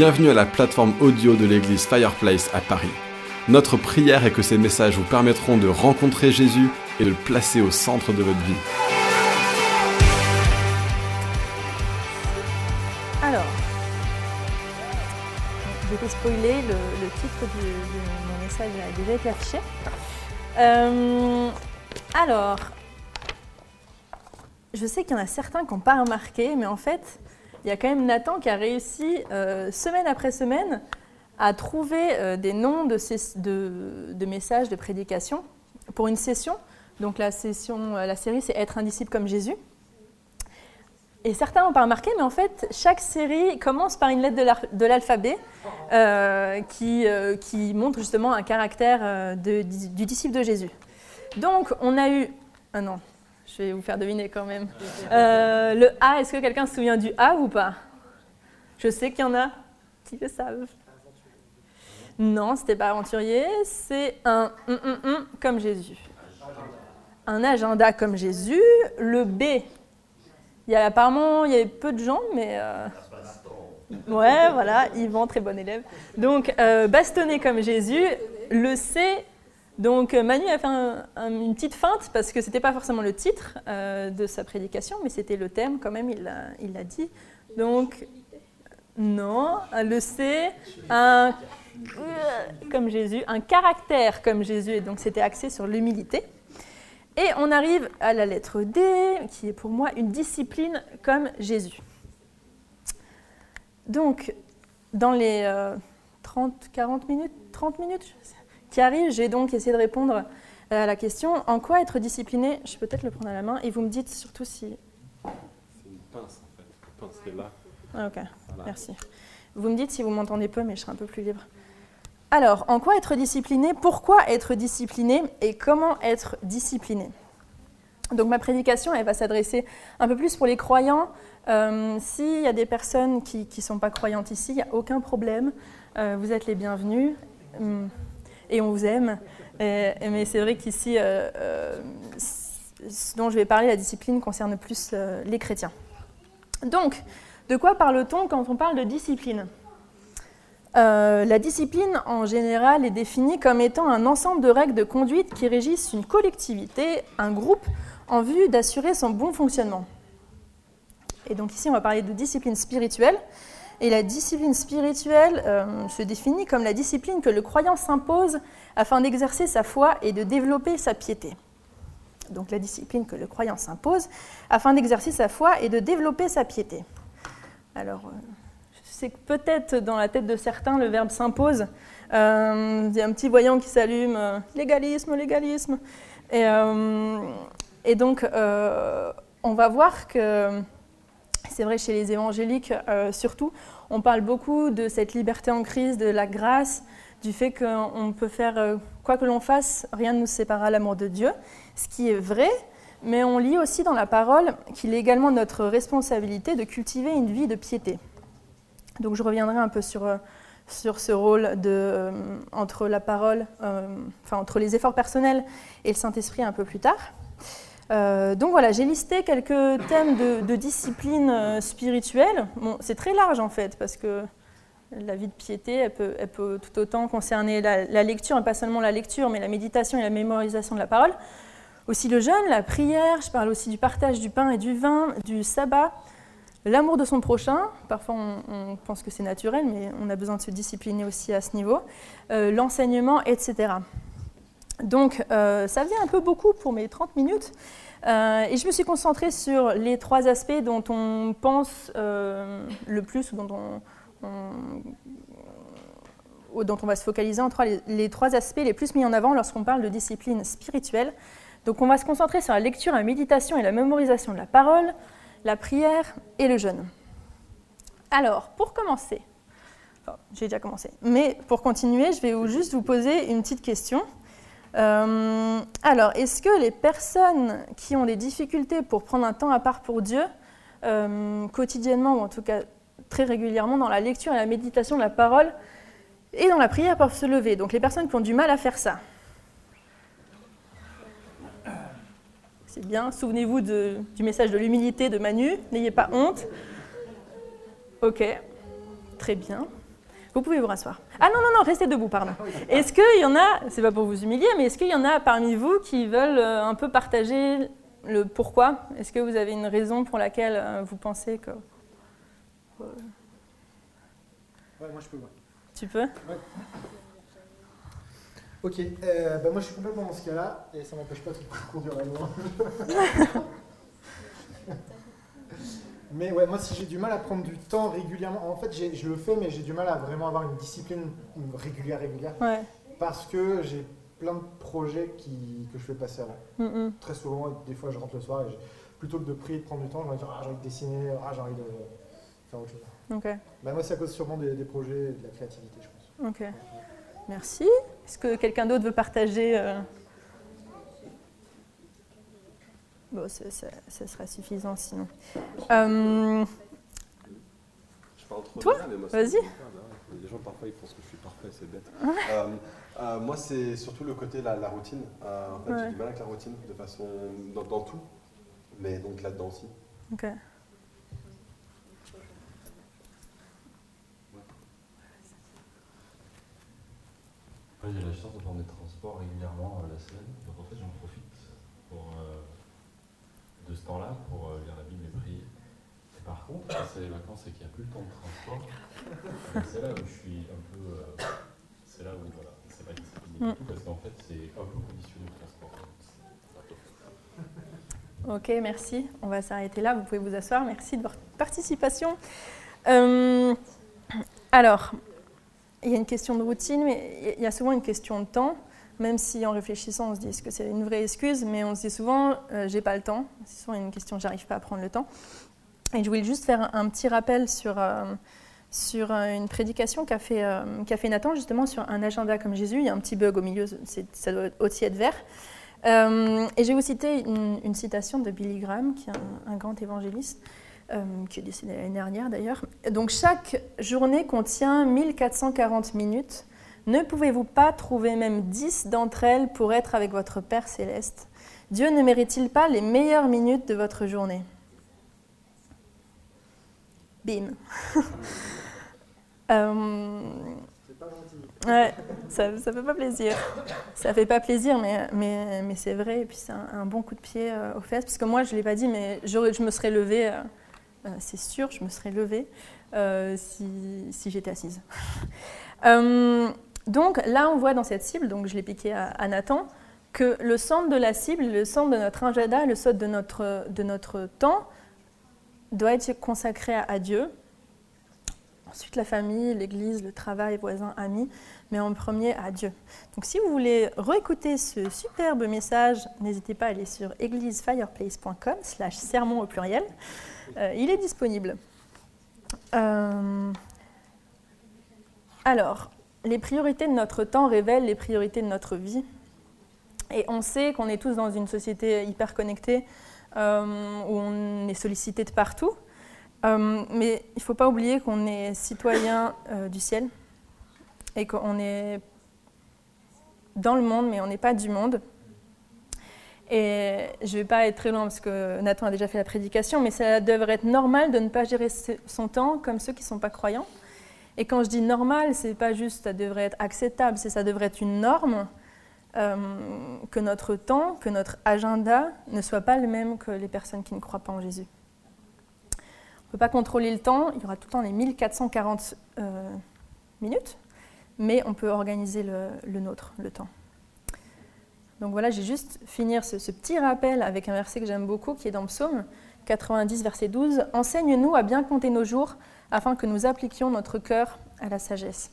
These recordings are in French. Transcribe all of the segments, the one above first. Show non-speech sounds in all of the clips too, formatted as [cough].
Bienvenue à la plateforme audio de l'église Fireplace à Paris. Notre prière est que ces messages vous permettront de rencontrer Jésus et de le placer au centre de votre vie. Alors, je vais spoiler, le, titre de mon message a déjà affiché. Euh, alors, je sais qu'il y en a certains qui n'ont pas remarqué, mais en fait, il y a quand même Nathan qui a réussi, euh, semaine après semaine, à trouver euh, des noms de, de- de messages, de prédications pour une session. Donc la, session, euh, la série, c'est Être un disciple comme Jésus. Et certains n'ont pas remarqué, mais en fait, chaque série commence par une lettre de l'alphabet qui, qui montre justement un caractère du disciple de Jésus. Donc, on a eu... Ah non, vais vous faire deviner quand même. Euh, le A, est-ce que quelqu'un se souvient du A ou pas? Je sais qu'il y en a qui le savent. Non, c'était pas aventurier, c'est un hum, hum, hum comme Jésus. Un agenda comme Jésus. Le B, il y a apparemment il y avait peu de gens, mais euh, ouais, voilà, Yvan, très bon élève. Donc euh, bastonner comme Jésus. Le C, donc euh, Manu a fait un- un- une petite feinte parce que c'était pas forcément le titre euh, de sa prédication, mais c'était le thème quand même. Il l'a, dit. Donc non, le C, un comme Jésus, un caractère comme Jésus, et donc c'était axé sur l'humilité. Et on arrive à la lettre D, qui est pour moi une discipline comme Jésus. Donc, dans les euh, 30, 40 minutes, 30 minutes je sais, qui arrivent, j'ai donc essayé de répondre à la question en quoi être discipliné Je peux peut-être le prendre à la main et vous me dites surtout si. C'est une pince en fait. La pince qui est là. Ah, ok, Voilà. merci. Vous me dites si vous m'entendez peu, mais je serai un peu plus libre. Alors, en quoi être discipliné Pourquoi être discipliné Et comment être discipliné? Donc, ma prédication, elle va s'adresser un peu plus pour les croyants. Euh, S'il y a des personnes qui ne sont pas croyantes ici, il n'y a aucun problème. Euh, vous êtes les bienvenus Hum, et on vous aime. Mais c'est vrai qu'ici, euh, euh, ce dont je vais parler, la discipline concerne plus euh, les chrétiens. Donc, de quoi parle-t-on quand on parle de discipline? La discipline, en général, est définie comme étant un ensemble de règles de conduite qui régissent une collectivité, un groupe, en vue d'assurer son bon fonctionnement. Et donc ici, on va parler de discipline spirituelle. Et la discipline spirituelle euh, se définit comme la discipline que le croyant s'impose afin d'exercer sa foi et de développer sa piété. Donc la discipline que le croyant s'impose afin d'exercer sa foi et de développer sa piété. Alors, euh, je sais que peut-être dans la tête de certains, le verbe s'impose. Euh, Il y a un petit voyant qui s'allume, légalisme, légalisme. Et, donc, on va voir que, c'est vrai chez les évangéliques euh, surtout, on parle beaucoup de cette liberté en crise, de la grâce, du fait qu'on peut faire euh, quoi que l'on fasse, rien ne nous séparera de l'amour de Dieu, ce qui est vrai, mais on lit aussi dans la parole qu'il est également notre responsabilité de cultiver une vie de piété. Donc je reviendrai un peu sur, euh, sur ce rôle de, entre la parole, enfin entre les efforts personnels et le Saint-Esprit un peu plus tard. Euh, donc voilà, j'ai listé quelques thèmes de, de discipline euh, spirituelle. Bon, c'est très large en fait, parce que la vie de piété, elle peut, tout autant concerner la, lecture, et pas seulement la lecture, mais la méditation et la mémorisation de la parole. Aussi le jeûne, la prière, je parle aussi du partage du pain et du vin, du sabbat, l'amour de son prochain. Parfois on, on pense que c'est naturel, mais on a besoin de se discipliner aussi à ce niveau. Euh, L'enseignement, etc. Donc euh, ça faisait un peu beaucoup pour mes 30 minutes. Euh, et je me suis concentrée sur les trois aspects dont on pense euh, le plus, dont on, dont on va se focaliser en trois, les, trois aspects les plus mis en avant lorsqu'on parle de discipline spirituelle. Donc on va se concentrer sur la lecture, la méditation et la mémorisation de la parole, la prière et le jeûne. Alors, pour commencer, j'ai déjà commencé, mais pour continuer, je vais juste vous poser une petite question. Euh, alors, est-ce que les personnes qui ont des difficultés pour prendre un temps à part pour Dieu, euh, quotidiennement, ou en tout cas très régulièrement, dans la lecture et la méditation de la parole et dans la prière, peuvent se lever Donc, les personnes qui ont du mal à faire ça? C'est bien, souvenez-vous du message de l'humilité de Manu, n'ayez pas honte. Ok, très bien. Vous pouvez vous rasseoir. Ah non, non, non, restez debout, pardon. Est-ce qu'il y en a, c'est pas pour vous humilier, mais est-ce qu'il y en a parmi vous qui veulent euh, un peu partager le pourquoi? Est-ce que vous avez une raison pour laquelle euh, vous pensez que. Ouais, moi je peux. Tu peux? Ok, euh, bah moi je suis complètement dans ce cas-là et ça m'empêche pas de conduire à loin. Mais ouais, moi si j'ai du mal à prendre du temps régulièrement, en fait je le fais mais j'ai du mal à vraiment avoir une discipline régulière, régulière. Ouais. Parce que j'ai plein de projets qui, que je fais passer avant. Très souvent, des fois je rentre le soir et plutôt que de prier, de prendre du temps, je vais dire ah, j'ai envie de dessiner, ah, j'ai envie de faire autre chose. Bah, moi c'est à cause sûrement des, des projets et de la créativité je pense. Ok. Merci. Est-ce que quelqu'un d'autre veut partager euh? Bon, ça, sera suffisant sinon. Euh... Je parle trop Toi Vas-y. Les gens parfois ils pensent que je suis parfait, c'est bête. Euh, euh, moi c'est surtout le côté la, la routine. en fait j'ai du mal avec la routine de façon dans, dans tout, mais donc là-dedans aussi. Ok. j'ai la chance de prendre des transports régulièrement euh, la semaine, donc en fait j'en profite pour, euh, de ce temps-là pour euh, lire la Bible et prier. Et par contre, quand c'est les vacances et qu'il n'y a plus le temps de transport, [laughs] c'est là où je suis un peu. c'est là où voilà, c'est pas discipliné du tout parce qu'en fait c'est un peu conditionné le transport. [laughs] Ok, merci. On va s'arrêter là. Vous pouvez vous asseoir. Merci de votre participation. alors, il y a une question de routine, mais il y a souvent une question de temps. Même si en réfléchissant, on se dit que c'est une vraie excuse, mais on se dit souvent, euh, j'ai pas le temps. C'est souvent une question, j'arrive pas à prendre le temps. Et je voulais juste faire un, petit rappel sur, euh, sur euh, une prédication qu'a fait, qu'a fait Nathan, justement, sur un agenda comme Jésus. Il y a un petit bug au milieu, ça doit aussi être vert. et je vais vous citer une, citation de Billy Graham, qui est un grand évangéliste. Euh, qui est décédé l'année dernière d'ailleurs. Donc chaque journée contient 1440 minutes. Ne pouvez-vous pas trouver même 10 d'entre elles pour être avec votre Père céleste? Dieu ne mérite-t-il pas les meilleures minutes de votre journée? Bim. [laughs] euh, ouais, ça ne fait pas plaisir. Ça fait pas plaisir, mais, mais, mais c'est vrai. Et puis c'est un, bon coup de pied euh, aux fesses. Parce que moi, je ne l'ai pas dit, mais je, je me serais levée. Euh, c'est sûr, je me serais levée euh, si, j'étais assise. [laughs] Donc là, on voit dans cette cible, donc je l'ai piqué à, Nathan, que le centre de la cible, le centre de notre agenda, le centre de notre, de notre temps doit être consacré à, Dieu. Ensuite, la famille, l'église, le travail, voisins, amis, mais en premier à Dieu. Donc si vous voulez réécouter ce superbe message, n'hésitez pas à aller sur églisefireplace.com slash sermon au pluriel. Euh, il est disponible. Euh, alors, les priorités de notre temps révèlent les priorités de notre vie. Et on sait qu'on est tous dans une société hyper connectée euh, où on est sollicité de partout. mais il ne faut pas oublier qu'on est citoyen du ciel et qu'on est dans le monde, mais on n'est pas du monde. Et je ne vais pas être très loin parce que Nathan a déjà fait la prédication, mais ça devrait être normal de ne pas gérer son temps comme ceux qui ne sont pas croyants. Et quand je dis normal, c'est pas juste ça devrait être acceptable, c'est ça devrait être une norme euh, que notre temps, que notre agenda ne soit pas le même que les personnes qui ne croient pas en Jésus. On ne peut pas contrôler le temps, il y aura tout le temps les 1440 euh, minutes, mais on peut organiser le nôtre, le temps. Donc voilà, j'ai juste finir ce, petit rappel avec un verset que j'aime beaucoup qui est dans Psaume 90, verset 12. Enseigne-nous à bien compter nos jours afin que nous appliquions notre cœur à la sagesse.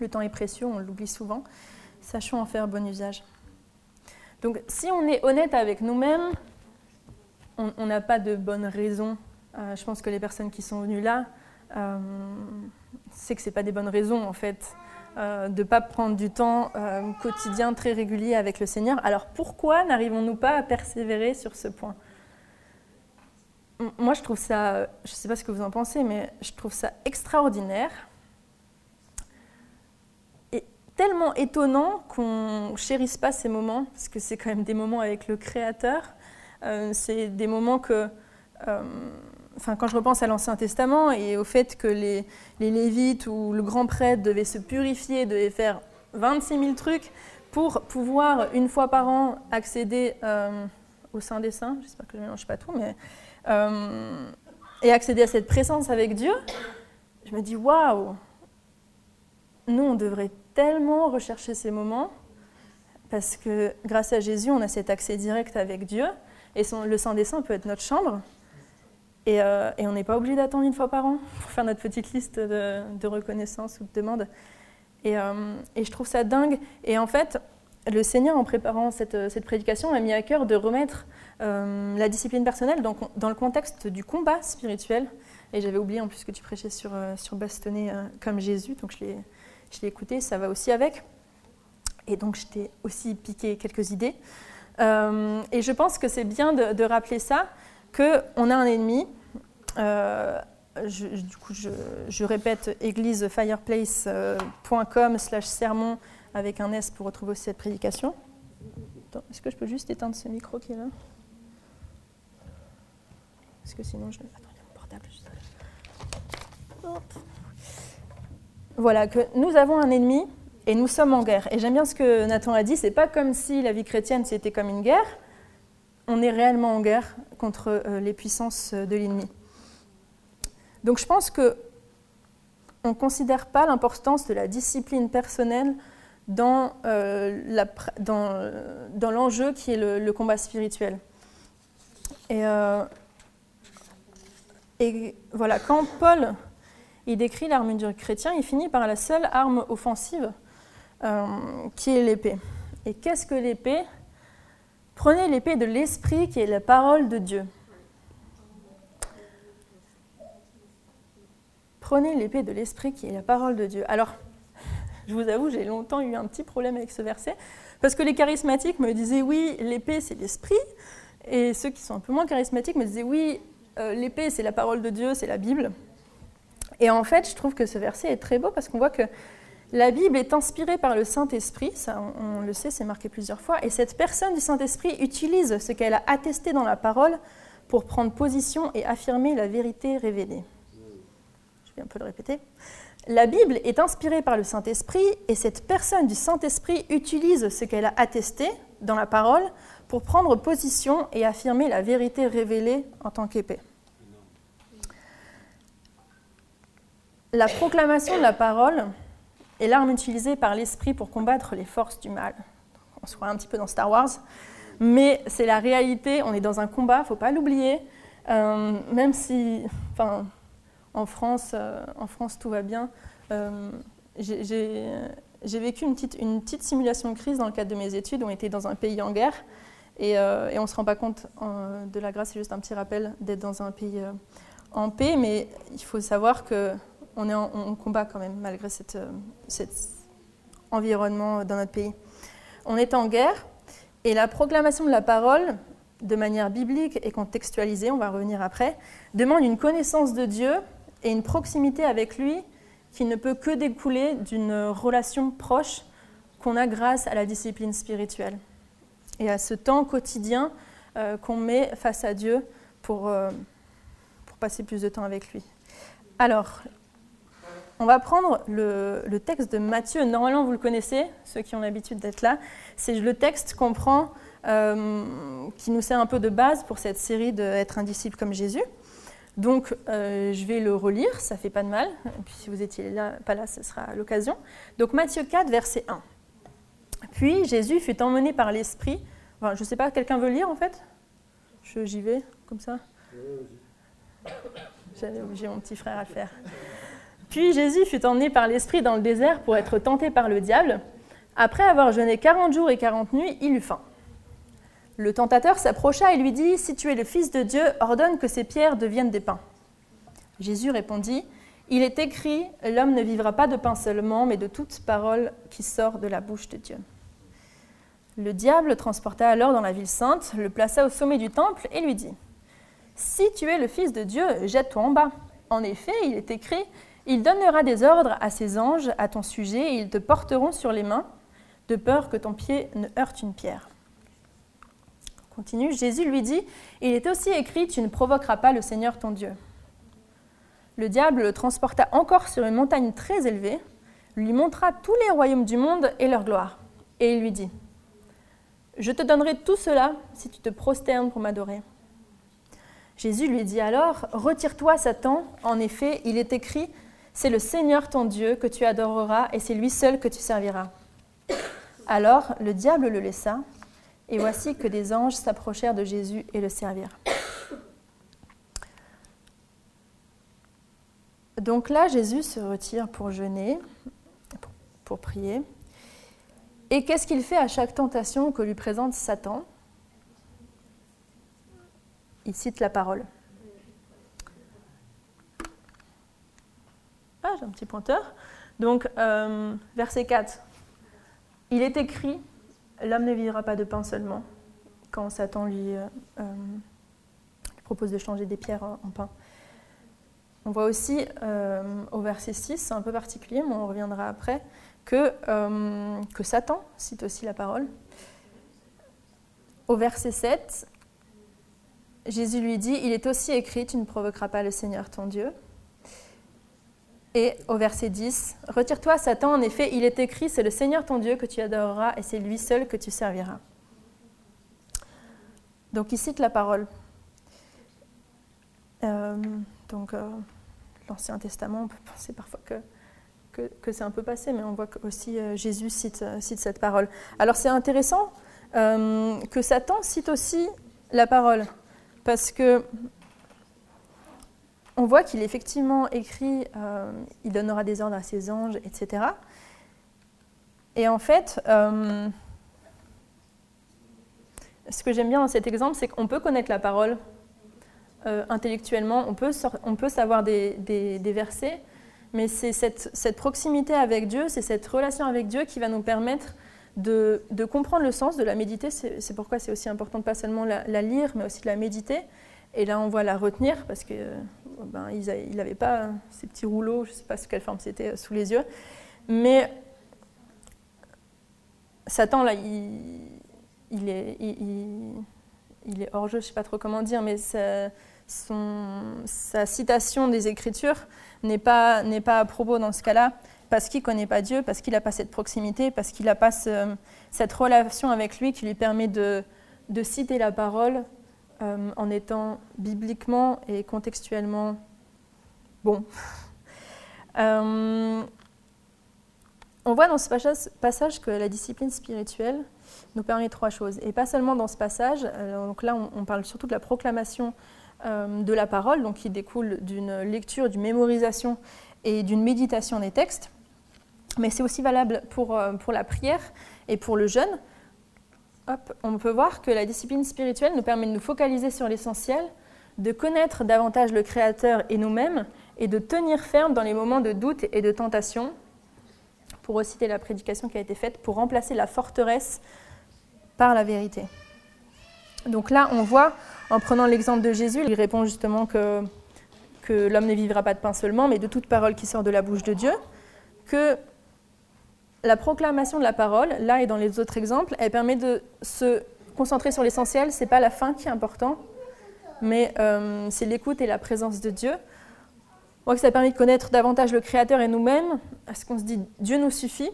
Le temps est précieux, on l'oublie souvent. Sachons en faire bon usage. Donc si on est honnête avec nous-mêmes, on n'a pas de bonnes raisons. Euh, je pense que les personnes qui sont venues là, euh, c'est que ce pas des bonnes raisons en fait. Euh, de ne pas prendre du temps quotidien très régulier avec le Seigneur. Alors pourquoi n'arrivons-nous pas à persévérer sur ce point? Moi, je trouve ça, je ne sais pas ce que vous en pensez, mais je trouve ça extraordinaire et tellement étonnant qu'on chérisse pas ces moments, parce que c'est quand même des moments avec le Créateur. Euh, c'est des moments que enfin, quand je repense à l'Ancien Testament et au fait que les, les Lévites ou le grand prêtre devaient se purifier, devaient faire 26 000 trucs pour pouvoir, une fois par an, accéder euh, au Saint des Saints, j'espère que je ne mélange pas tout, mais, euh, et accéder à cette présence avec Dieu, je me dis, waouh, nous, on devrait tellement rechercher ces moments, parce que grâce à Jésus, on a cet accès direct avec Dieu, et le Saint des Saints peut être notre chambre, euh, et, on n'est pas obligé d'attendre une fois par an pour faire notre petite liste de, reconnaissance ou de demande. Euh, et, je trouve ça dingue. Et en fait, le Seigneur, en préparant cette, prédication, a mis à cœur de remettre euh, la discipline personnelle dans, dans, le contexte du combat spirituel. Et j'avais oublié en plus que tu prêchais sur, sur bastonner comme Jésus, donc je l'ai écouté, ça va aussi avec. Et donc je t'ai aussi piqué quelques idées. et je pense que c'est bien de, de rappeler ça, qu'on a un ennemi. Euh, du coup, je, répète églisefireplace.com slash sermon avec un S pour retrouver cette prédication. Est-ce que je peux juste éteindre ce micro qui est là? Parce que sinon je... Attends, il y a mon portable juste là. Voilà, que nous avons un ennemi et nous sommes en guerre. Et j'aime bien ce que Nathan a dit, c'est pas comme si la vie chrétienne c'était comme une guerre, on est réellement en guerre contre euh, les puissances de l'ennemi. Donc je pense que on ne considère pas l'importance de la discipline personnelle dans, euh, dans, l'enjeu qui est le, combat spirituel. Et, euh, et, voilà, quand Paul il décrit l'arme du chrétien, il finit par la seule arme offensive qui est l'épée. Et qu'est-ce que l'épée? Prenez l'épée de l'Esprit qui est la parole de Dieu. Prenez l'épée de l'Esprit qui est la parole de Dieu. Alors, je vous avoue, j'ai longtemps eu un petit problème avec ce verset, parce que les charismatiques me disaient oui, l'épée c'est l'Esprit, et ceux qui sont un peu moins charismatiques me disaient oui, euh, l'épée c'est la parole de Dieu, c'est la Bible. Et en fait, je trouve que ce verset est très beau parce qu'on voit que la Bible est inspirée par le Saint-Esprit, ça on, le sait, c'est marqué plusieurs fois, et cette personne du Saint-Esprit utilise ce qu'elle a attesté dans la parole pour prendre position et affirmer la vérité révélée. Je vais un peu le répéter. La Bible est inspirée par le Saint-Esprit et cette personne du Saint-Esprit utilise ce qu'elle a attesté dans la parole pour prendre position et affirmer la vérité révélée en tant qu'épée. La proclamation de la parole et l'arme utilisée par l'esprit pour combattre les forces du mal. On se croit un petit peu dans Star Wars, mais c'est la réalité, on est dans un combat, il ne faut pas l'oublier, euh, même si, en France, euh, en France tout va bien. Euh, j'ai vécu une petite, simulation de crise dans le cadre de mes études, on était dans un pays en guerre, et, et on ne se rend pas compte de la grâce, c'est juste un petit rappel d'être dans un pays en paix, mais il faut savoir que on combat quand même, malgré cet environnement dans notre pays. On est en guerre, et la proclamation de la parole, de manière biblique et contextualisée, on va revenir après, demande une connaissance de Dieu et une proximité avec lui qui ne peut que découler d'une relation proche qu'on a grâce à la discipline spirituelle et à ce temps quotidien euh, qu'on met face à Dieu pour, euh, pour passer plus de temps avec lui. Alors, on va prendre le, texte de Matthieu. Normalement, vous le connaissez, ceux qui ont l'habitude d'être là. C'est le texte qu'on prend, euh, qui nous sert un peu de base pour cette série d'être un disciple comme Jésus. Donc, euh, je vais le relire, ça fait pas de mal. Et puis, si vous étiez là, pas là, ce sera l'occasion. Donc, Matthieu 4, verset 1. Puis, Jésus fut emmené par l'Esprit. je ne sais pas, quelqu'un veut lire en fait? J'y vais, comme ça J'avais obligé mon petit frère à le faire. Puis Jésus fut emmené par l'Esprit dans le désert pour être tenté par le diable. Après avoir jeûné quarante jours et quarante nuits, il eut faim. Le tentateur s'approcha et lui dit, Si tu es le Fils de Dieu, ordonne que ces pierres deviennent des pains. Jésus répondit, Il est écrit, L'homme ne vivra pas de pain seulement, mais de toute parole qui sort de la bouche de Dieu. Le diable le transporta alors dans la ville sainte, le plaça au sommet du temple et lui dit, Si tu es le Fils de Dieu, jette-toi en bas. En effet, il est écrit, il donnera des ordres à ses anges à ton sujet et ils te porteront sur les mains, de peur que ton pied ne heurte une pierre. Jésus lui dit, il est aussi écrit, tu ne provoqueras pas le Seigneur ton Dieu. Le diable le transporta encore sur une montagne très élevée, lui montra tous les royaumes du monde et leur gloire. Et il lui dit, je te donnerai tout cela si tu te prosternes pour m'adorer. Jésus lui dit alors, Retire-toi, Satan, en effet, il est écrit, C'est le Seigneur ton Dieu que tu adoreras et c'est lui seul que tu serviras. Alors le diable le laissa, et voici que des anges s'approchèrent de Jésus et le servirent. Donc là, Jésus se retire pour jeûner, pour prier. Et qu'est-ce qu'il fait à chaque tentation que lui présente Satan? Il cite la parole. Ah, j'ai un petit pointeur. Donc, euh, verset 4. Il est écrit L'homme ne vivra pas de pain seulement, quand Satan lui, euh, euh, propose de changer des pierres en pain. On voit aussi au verset 6, c'est un peu particulier, mais on reviendra après, que, que Satan cite aussi la parole. Au verset 7, Jésus lui dit, Il est aussi écrit, tu ne provoqueras pas le Seigneur ton Dieu. Et au verset 10, Retire-toi, Satan, en effet, il est écrit, c'est le Seigneur ton Dieu que tu adoreras et c'est lui seul que tu serviras. Donc il cite la parole. Euh, donc euh, l'Ancien Testament, on peut penser parfois que, que, c'est un peu passé, mais on voit aussi euh, Jésus cite, cite, cette parole. Alors c'est intéressant que Satan cite aussi la parole, parce que on voit qu'il effectivement écrit euh, il donnera des ordres à ses anges, etc. Et en fait, euh, ce que j'aime bien dans cet exemple, c'est qu'on peut connaître la parole euh, intellectuellement, on peut, on peut savoir des, versets, mais c'est cette, proximité avec Dieu, c'est cette relation avec Dieu qui va nous permettre de, comprendre le sens, de la méditer. C'est pourquoi c'est aussi important de pas seulement la, lire, mais aussi de la méditer. Et là, on voit la retenir parce que ben, il n'avait pas ces petits rouleaux, je ne sais pas sous quelle forme c'était, euh, sous les yeux. Mais Satan, là, il, est, il, est hors jeu, je ne sais pas trop comment dire, mais sa, citation des Écritures n'est pas, pas à propos dans ce cas-là, parce qu'il ne connaît pas Dieu, parce qu'il n'a pas cette proximité, parce qu'il n'a pas cette relation avec lui qui lui permet de, de citer la parole euh, en étant bibliquement et contextuellement bon. [laughs] Euh, on voit dans ce passage que la discipline spirituelle nous permet trois choses. Et pas seulement dans ce passage, euh, donc là on, parle surtout de la proclamation de la parole, donc qui découle d'une lecture, d'une mémorisation et d'une méditation des textes, mais c'est aussi valable pour, pour la prière et pour le jeûne on peut voir que la discipline spirituelle nous permet de nous focaliser sur l'essentiel, de connaître davantage le Créateur et nous-mêmes, et de tenir ferme dans les moments de doute et de tentation, pour reciter la prédication qui a été faite, pour remplacer la forteresse par la vérité. Donc là, on voit, en prenant l'exemple de Jésus, il répond justement que l'homme ne vivra pas de pain seulement, mais de toute parole qui sort de la bouche de Dieu, que la proclamation de la parole, là et dans les autres exemples, elle permet de se concentrer sur l'essentiel. C'est pas la fin qui est important, mais euh, c'est l'écoute et la présence de Dieu. Moi, ça permet de connaître davantage le Créateur et nous-mêmes, parce qu'on se dit Dieu nous suffit.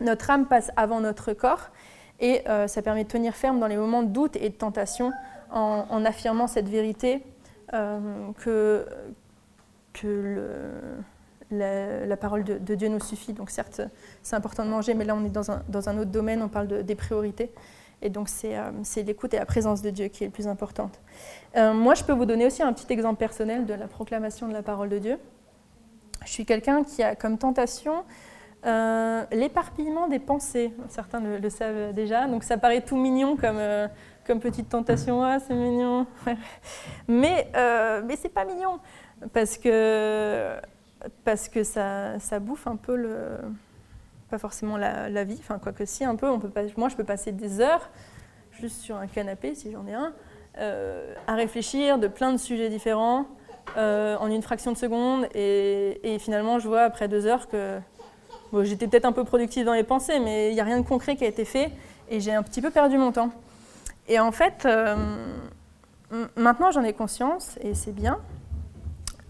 Notre âme passe avant notre corps, et euh, ça permet de tenir ferme dans les moments de doute et de tentation, en, affirmant cette vérité euh, que, que le la, parole de, Dieu nous suffit. Donc certes, c'est important de manger, mais là on est dans un, autre domaine, on parle de, des priorités. Et donc c'est euh, l'écoute et la présence de Dieu qui est le plus importante. Euh, moi, je peux vous donner aussi un petit exemple personnel de la proclamation de la parole de Dieu. Je suis quelqu'un qui a comme tentation euh, l'éparpillement des pensées. Certains le, savent déjà, donc ça paraît tout mignon comme, petite tentation. Ah, c'est mignon. [laughs] mais mais c'est pas mignon parce que parce que ça, ça, bouffe un peu le. Pas forcément la, vie, enfin, quoi que si, un peu. Moi, je peux passer des heures juste sur un canapé, si j'en ai un, euh, à réfléchir de plein de sujets différents euh, en une fraction de seconde. Et, finalement, je vois après deux heures que j'étais peut-être un peu productive dans les pensées, mais il n'y a rien de concret qui a été fait et j'ai un petit peu perdu mon temps. Et en fait, maintenant j'en ai conscience et c'est bien,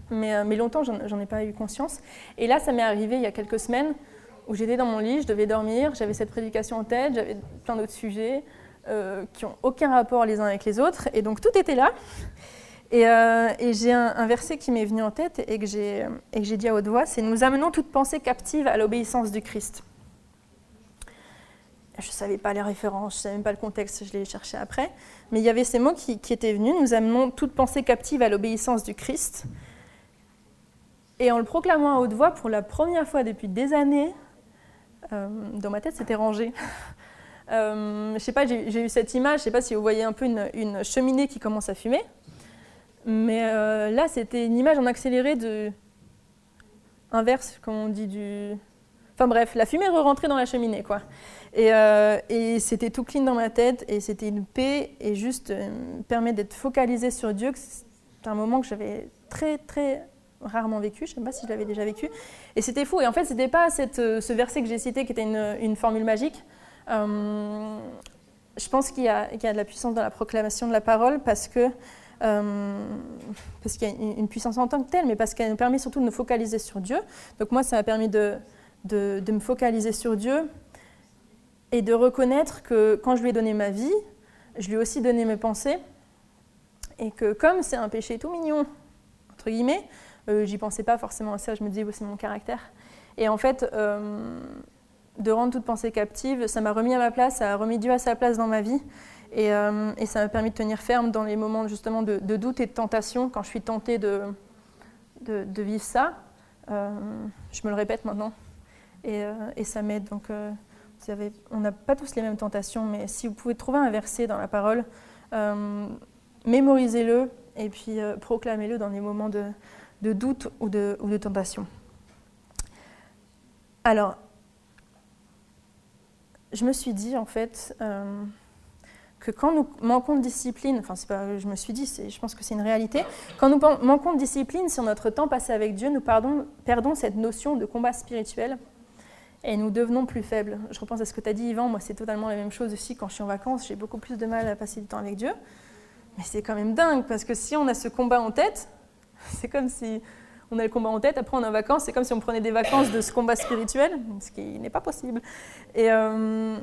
mais, mais longtemps j'en ai pas eu conscience. Et là, ça m'est arrivé il y a quelques semaines où j'étais dans mon lit, je devais dormir, j'avais cette prédication en tête, j'avais plein d'autres sujets euh, qui n'ont aucun rapport les uns avec les autres, et donc tout était là. Et, euh, j'ai un, verset qui m'est venu en tête et que j'ai dit à haute voix, c'est « Nous amenons toute pensée captive à l'obéissance du Christ ». Je ne savais pas les références, je ne savais même pas le contexte, je l'ai cherché après. Mais il y avait ces mots qui étaient venus, nous amenons toute pensée captive à l'obéissance du Christ. Et en le proclamant à haute voix, pour la première fois depuis des années, euh, dans ma tête, c'était rangé. [laughs] euh, je sais pas, j'ai eu cette image, je sais pas si vous voyez un peu une, cheminée qui commence à fumer. Mais euh, là, c'était une image en accéléré de. inverse, comme on dit, du. Enfin bref, la fumée re-rentrait dans la cheminée, quoi. Et, euh, et c'était tout clean dans ma tête, et c'était une paix, et juste permet d'être focalisé sur Dieu. C'est un moment que j'avais très, très rarement vécu, je ne sais pas si je l'avais déjà vécu. Et c'était fou. Et en fait, ce n'était pas cette, euh, ce verset que j'ai cité qui était une, une formule magique. Euh, je pense qu'il y, y, a de la puissance dans la proclamation de la parole parce que euh, parce qu'il y a une, puissance en tant que telle, mais parce qu'elle nous permet surtout de nous focaliser sur Dieu. Donc moi, ça m'a permis de, de, de, me focaliser sur Dieu et de reconnaître que quand je lui ai donné ma vie, je lui ai aussi donné mes pensées, et que comme c'est un péché tout mignon, entre guillemets, euh, j'y pensais pas forcément à ça, je me disais, c'est mon caractère. Et en fait, euh, de rendre toute pensée captive, ça m'a remis à ma place, ça a remis Dieu à sa place dans ma vie. Et, euh, ça m'a permis de tenir ferme dans les moments justement de, doute et de tentation, quand je suis tentée de, de, vivre ça. je me le répète maintenant. Et, ça m'aide. Donc, on n'a pas tous les mêmes tentations, mais si vous pouvez trouver un verset dans la parole, mémorisez-le et puis proclamez-le dans les moments de, de doute ou de, tentation. Alors, je me suis dit en fait euh, que quand nous manquons de discipline, enfin c'est pas je me suis dit, je pense que c'est une réalité, quand nous manquons de discipline sur notre temps passé avec Dieu, nous perdons, perdons cette notion de combat spirituel et nous devenons plus faibles. Je repense à ce que tu as dit Yvan, moi c'est totalement la même chose aussi quand je suis en vacances, j'ai beaucoup plus de mal à passer du temps avec Dieu. Mais c'est quand même dingue parce que si on a ce combat en tête, [laughs] C'est comme si on a le combat en tête, après on est en vacances, c'est comme si on prenait des vacances de ce combat spirituel, ce qui n'est pas possible. Et euh,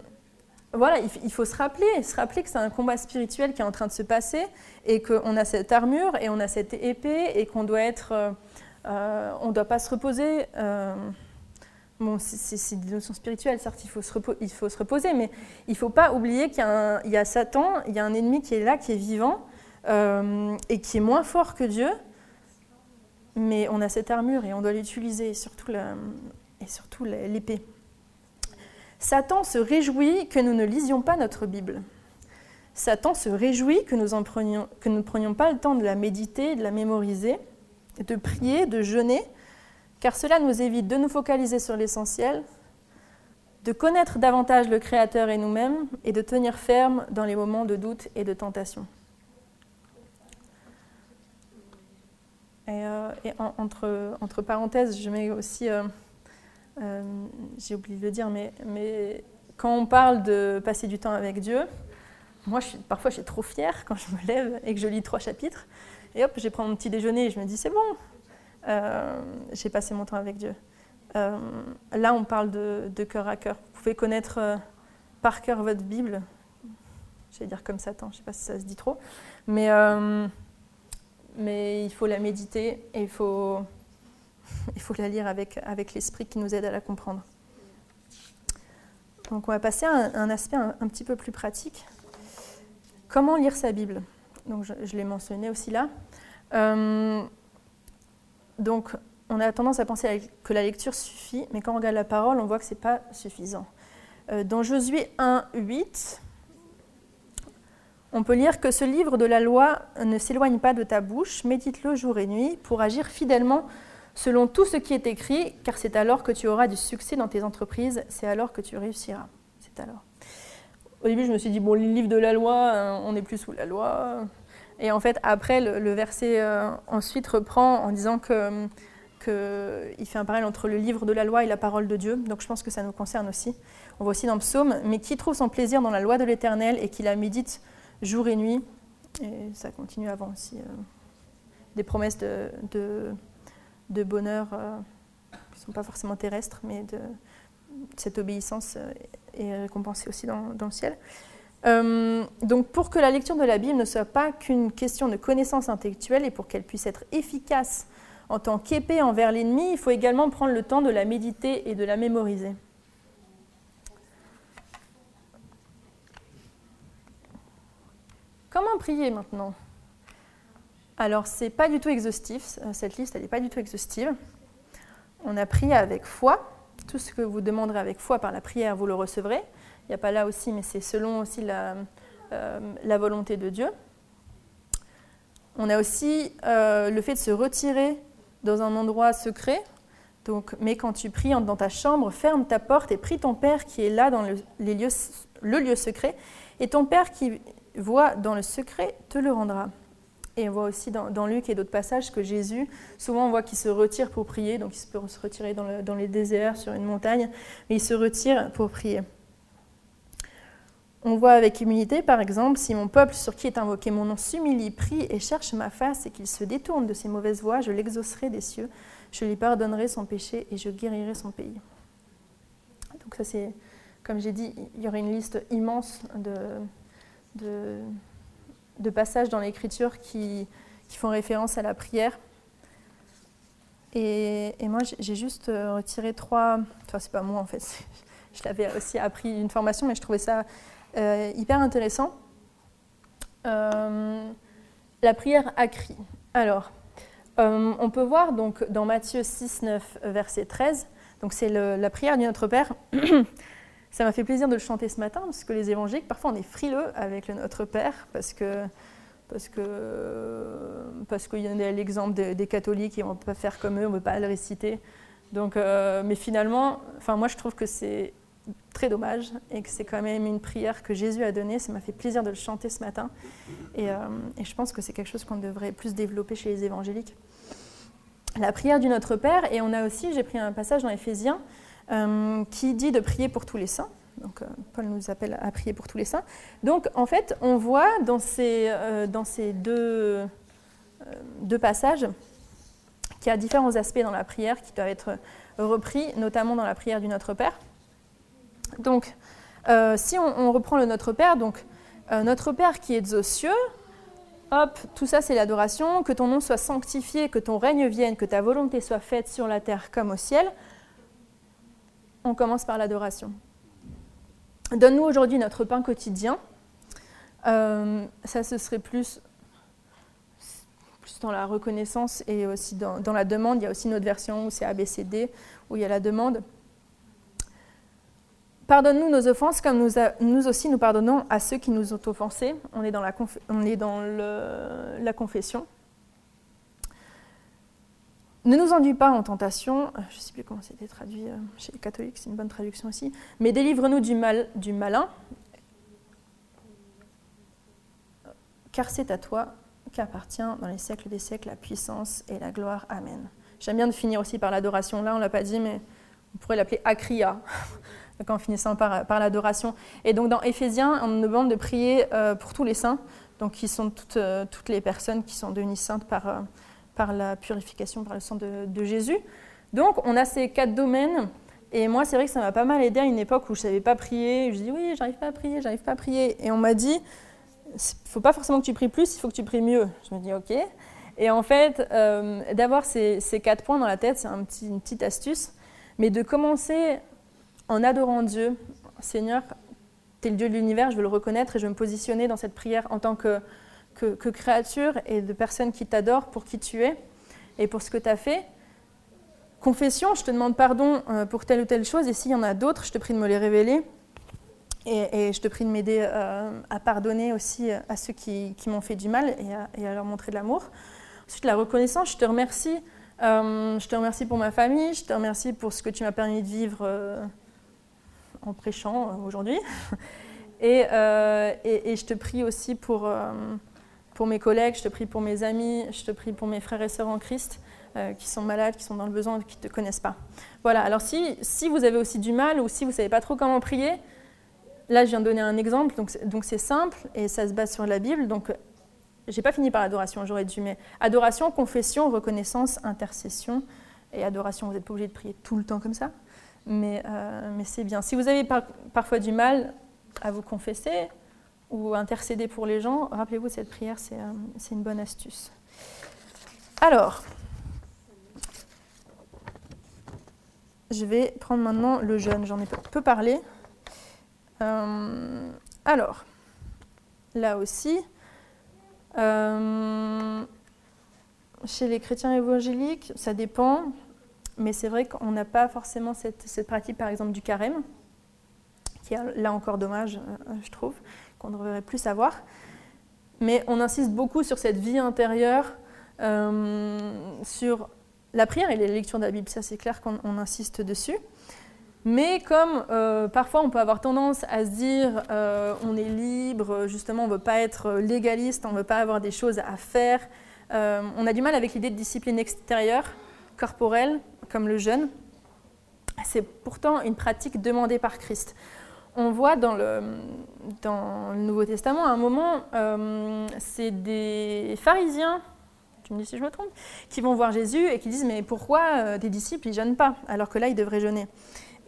voilà, il, faut se rappeler, se rappeler que c'est un combat spirituel qui est en train de se passer et qu'on a cette armure et on a cette épée et qu'on doit être, euh, euh, on ne doit pas se reposer. bon, c'est des notions spirituelles, certes, il faut se, il faut se reposer, mais il ne faut pas oublier qu'il y, a Satan, il y a un ennemi qui est là, qui est vivant et qui est moins fort que Dieu mais on a cette armure et on doit l'utiliser, et surtout l'épée. Satan se réjouit que nous ne lisions pas notre Bible. Satan se réjouit que nous, que nous ne prenions pas le temps de la méditer, de la mémoriser, de prier, de jeûner, car cela nous évite de nous focaliser sur l'essentiel, de connaître davantage le Créateur et nous-mêmes, et de tenir ferme dans les moments de doute et de tentation. Et, euh, entre, parenthèses, je mets aussi, euh, euh, j'ai oublié de le dire, mais, quand on parle de passer du temps avec Dieu, moi, parfois, je suis trop fière quand je me lève et que je lis trois chapitres. Et hop, j'ai pris mon petit déjeuner et je me dis, c'est bon, j'ai passé mon temps avec Dieu. là, on parle de, cœur à cœur. Vous pouvez connaître par cœur votre Bible. Je vais dire comme Satan, je ne sais pas si ça se dit trop. Mais mais il faut la méditer et il faut, [laughs] il faut la lire avec, avec l'esprit qui nous aide à la comprendre. Donc on va passer à un, aspect un, petit peu plus pratique. Comment lire sa Bible? Donc je, l'ai mentionné aussi là. Euh, donc on a tendance à penser que la lecture suffit, mais quand on regarde la parole, on voit que ce n'est pas suffisant. Euh, dans Josué 1, 8, on peut lire que ce livre de la loi ne s'éloigne pas de ta bouche, médite-le jour et nuit pour agir fidèlement selon tout ce qui est écrit, car c'est alors que tu auras du succès dans tes entreprises, c'est alors que tu réussiras. C'est alors. Au début, je me suis dit, bon, le livre de la loi, euh, on n'est plus sous la loi. Et en fait, après, le, verset euh, ensuite reprend en disant que, il fait un parallèle entre le livre de la loi et la parole de Dieu. Donc je pense que ça nous concerne aussi. On voit aussi dans le psaume, mais qui trouve son plaisir dans la loi de l'Éternel et qui la médite jour et nuit. Et ça continue avant aussi. des promesses de, de, bonheur qui ne sont pas forcément terrestres, mais de, cette obéissance est récompensée aussi dans, dans le ciel. Euh, donc pour que la lecture de la Bible ne soit pas qu'une question de connaissance intellectuelle et pour qu'elle puisse être efficace en tant qu'épée envers l'ennemi, il faut également prendre le temps de la méditer et de la mémoriser. Comment prier maintenant? Alors, c'est pas du tout exhaustif, cette liste, n'est pas du tout exhaustive. On a prié avec foi. Tout ce que vous demanderez avec foi par la prière, vous le recevrez. Il n'y a pas là aussi, mais c'est selon aussi la, euh, volonté de Dieu. On a aussi euh, le fait de se retirer dans un endroit secret. Donc, mais quand tu pries dans ta chambre, ferme ta porte et prie ton Père qui est là dans le lieu secret. Et ton Père qui voit dans le secret te le rendra. Et on voit aussi dans, Luc et d'autres passages que Jésus, souvent on voit qu'il se retire pour prier, donc il peut se retirer dans, dans les déserts, sur une montagne, mais il se retire pour prier. On voit avec humilité, par exemple, si mon peuple sur qui est invoqué mon nom s'humilie, prie et cherche ma face et qu'il se détourne de ses mauvaises voies, je l'exaucerai des cieux, je lui pardonnerai son péché et je guérirai son pays. Donc ça c'est, comme j'ai dit, il y aurait une liste immense de, de, passages dans l'Écriture qui, font référence à la prière. Et, moi j'ai juste retiré trois, enfin c'est pas moi en fait, [laughs] je l'avais aussi appris une formation, mais je trouvais ça euh, hyper intéressant. Euh, la prière à cri. Alors, euh, on peut voir donc dans Matthieu 6, 9, verset 13, donc c'est la prière du Notre Père. [clears throat] Ça m'a fait plaisir de le chanter ce matin, parce que les évangéliques, parfois on est frileux avec le Notre Père, parce que parce que parce qu'il y a l'exemple des, catholiques qui ne vont pas faire comme eux, on ne veut pas le réciter. Donc, mais finalement, moi je trouve que c'est très dommage et que c'est quand même une prière que Jésus a donnée. Ça m'a fait plaisir de le chanter ce matin et, euh, je pense que c'est quelque chose qu'on devrait plus développer chez les évangéliques. La prière du Notre Père et on a aussi, j'ai pris un passage dans Éphésiens euh, qui dit de prier pour tous les saints. Donc euh, Paul nous appelle à prier pour tous les saints. Donc en fait, on voit dans ces, ces deux, passages qu'il y a différents aspects dans la prière qui doivent être repris, notamment dans la prière du Notre Père. Donc, euh, si on, reprend le Notre Père, donc euh, Notre Père qui est aux cieux, hop, tout ça c'est l'adoration, que ton nom soit sanctifié, que ton règne vienne, que ta volonté soit faite sur la terre comme au ciel. On commence par l'adoration. Donne-nous aujourd'hui notre pain quotidien. Euh, ça, ce serait plus, plus dans la reconnaissance et aussi dans, la demande. Il y a aussi une autre version où c'est ABCD, où il y a la demande. Pardonne-nous nos offenses comme nous, nous, aussi nous pardonnons à ceux qui nous ont offensés. On est dans la, on est dans le, la confession. Ne nous enduis pas en tentation, je ne sais plus comment c'était traduit euh, chez les catholiques, c'est une bonne traduction aussi, mais délivre-nous du, mal, du malin, car c'est à toi qu'appartient dans les siècles des siècles la puissance et la gloire. Amen. J'aime bien de finir aussi par l'adoration. Là, on ne l'a pas dit, mais on pourrait l'appeler Akria [laughs] en finissant par, l'adoration. Et donc dans Éphésiens, on nous demande de prier euh, pour tous les saints, donc qui sont toutes, euh, les personnes qui sont devenues saintes par, euh, par la purification, par le sang de, Jésus. Donc on a ces quatre domaines. Et moi, c'est vrai que ça m'a pas mal aidé à une époque où je ne savais pas prier. Je dis oui, j'arrive pas à prier, j'arrive pas à prier. Et on m'a dit, il faut pas forcément que tu pries plus, il faut que tu pries mieux. Je me dis ok. Et en fait, d'avoir ces, quatre points dans la tête, c'est une petite astuce. Mais de commencer en adorant Dieu, Seigneur, tu es le Dieu de l'univers, je veux le reconnaître et je veux me positionner dans cette prière en tant que, que, créature et de personne qui t'adore pour qui tu es et pour ce que tu as fait. Confession, je te demande pardon euh, pour telle ou telle chose et s'il y en a d'autres, je te prie de me les révéler. Et, je te prie de m'aider euh, à pardonner aussi à ceux qui, m'ont fait du mal et à, leur montrer de l'amour. Ensuite, la reconnaissance, je te remercie. Euh, je te remercie pour ma famille, je te remercie pour ce que tu m'as permis de vivre en prêchant euh, aujourd'hui. [laughs] Euh, et, je te prie aussi pour, euh, pour mes collègues, je te prie pour mes amis, je te prie pour mes frères et sœurs en Christ qui sont malades, qui sont dans le besoin, qui ne te connaissent pas. Voilà, alors si, si vous avez aussi du mal ou si vous ne savez pas trop comment prier, là, je viens de donner un exemple, donc c'est simple et ça se base sur la Bible. Donc, j'ai pas fini par l'adoration, j'aurais dû, mais adoration, confession, reconnaissance, intercession. Et adoration, vous n'êtes pas obligé de prier tout le temps comme ça, mais, euh, mais c'est bien. Si vous avez parfois du mal à vous confesser ou intercéder pour les gens, rappelez-vous cette prière, c'est euh, une bonne astuce. Alors, je vais prendre maintenant le jeûne, j'en ai peu, parlé. Euh, alors, là aussi, euh, chez les chrétiens évangéliques, ça dépend, mais c'est vrai qu'on n'a pas forcément cette, pratique, par exemple, du carême, qui est là encore dommage, je trouve, qu'on devrait plus avoir. Mais on insiste beaucoup sur cette vie intérieure, euh, sur la prière et les lectures de la Bible, ça c'est clair qu'on insiste dessus. Mais comme euh, parfois on peut avoir tendance à se dire euh, on est libre, justement on ne veut pas être légaliste, on ne veut pas avoir des choses à faire, on a du mal avec l'idée de discipline extérieure, corporelle, comme le jeûne. C'est pourtant une pratique demandée par Christ. On voit dans le, Nouveau Testament, à un moment, c'est des pharisiens, tu me dis si je me trompe, qui vont voir Jésus et qui disent mais pourquoi tes disciples ils jeûnent pas alors que là ils devraient jeûner?